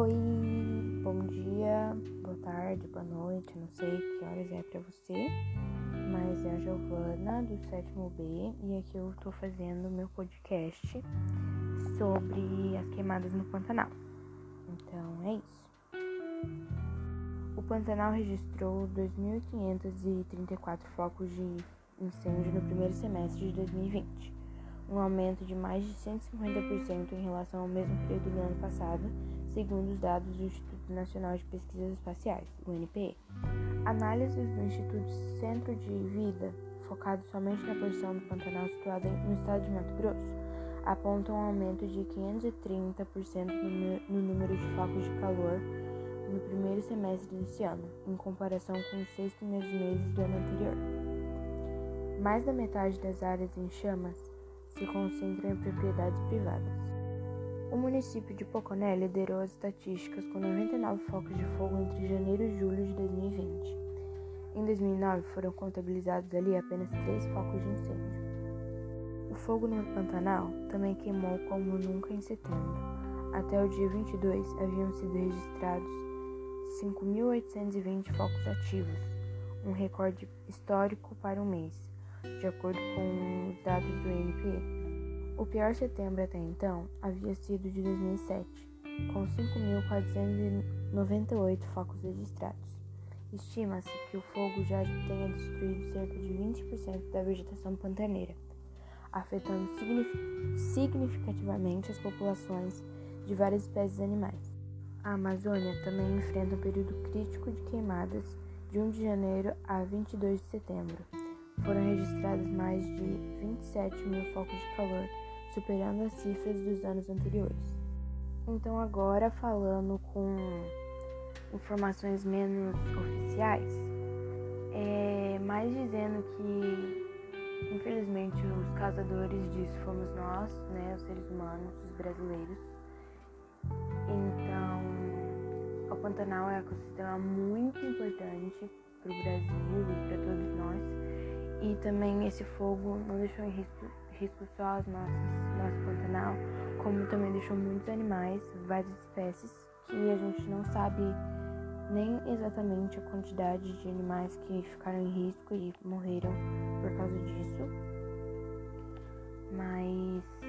Oi, bom dia, boa tarde, boa noite, não sei que horas é para você, mas é a Giovana do sétimo B e aqui eu tô fazendo meu podcast sobre as queimadas no Pantanal. Então é isso. O Pantanal registrou 2.534 focos de incêndio no primeiro semestre de 2020 um aumento de mais de 150% em relação ao mesmo período do ano passado, segundo os dados do Instituto Nacional de Pesquisas Espaciais, o INPE. Análises do Instituto Centro de Vida, focado somente na posição do Pantanal situada no estado de Mato Grosso, apontam um aumento de 530% no número de focos de calor no primeiro semestre desse ano, em comparação com os seis primeiros meses do ano anterior. Mais da metade das áreas em chamas se concentram em propriedades privadas. O município de Poconé liderou as estatísticas com 99 focos de fogo entre janeiro e julho de 2020. Em 2009 foram contabilizados ali apenas três focos de incêndio. O fogo no Pantanal também queimou como nunca em setembro. Até o dia 22 haviam sido registrados 5.820 focos ativos, um recorde histórico para um mês, de acordo com dados do INPE. O pior setembro até então havia sido de 2007, com 5.498 focos registrados. Estima-se que o fogo já tenha destruído cerca de 20% da vegetação pantaneira, afetando significativamente as populações de várias espécies animais. A Amazônia também enfrenta um período crítico de queimadas de 1 de janeiro a 22 de setembro. Foram registrados mais de 27 mil focos de calor, superando as cifras dos anos anteriores. Então, agora falando com informações menos oficiais, é mais dizendo que, infelizmente, os causadores disso fomos nós, né, os seres humanos, os brasileiros. Então, o Pantanal é um ecossistema muito importante para o Brasil E também esse fogo não deixou em risco, risco só as nossas, nosso Pantanal, como também deixou muitos animais, várias espécies, que a gente não sabe nem exatamente a quantidade de animais que ficaram em risco e morreram por causa disso. Mas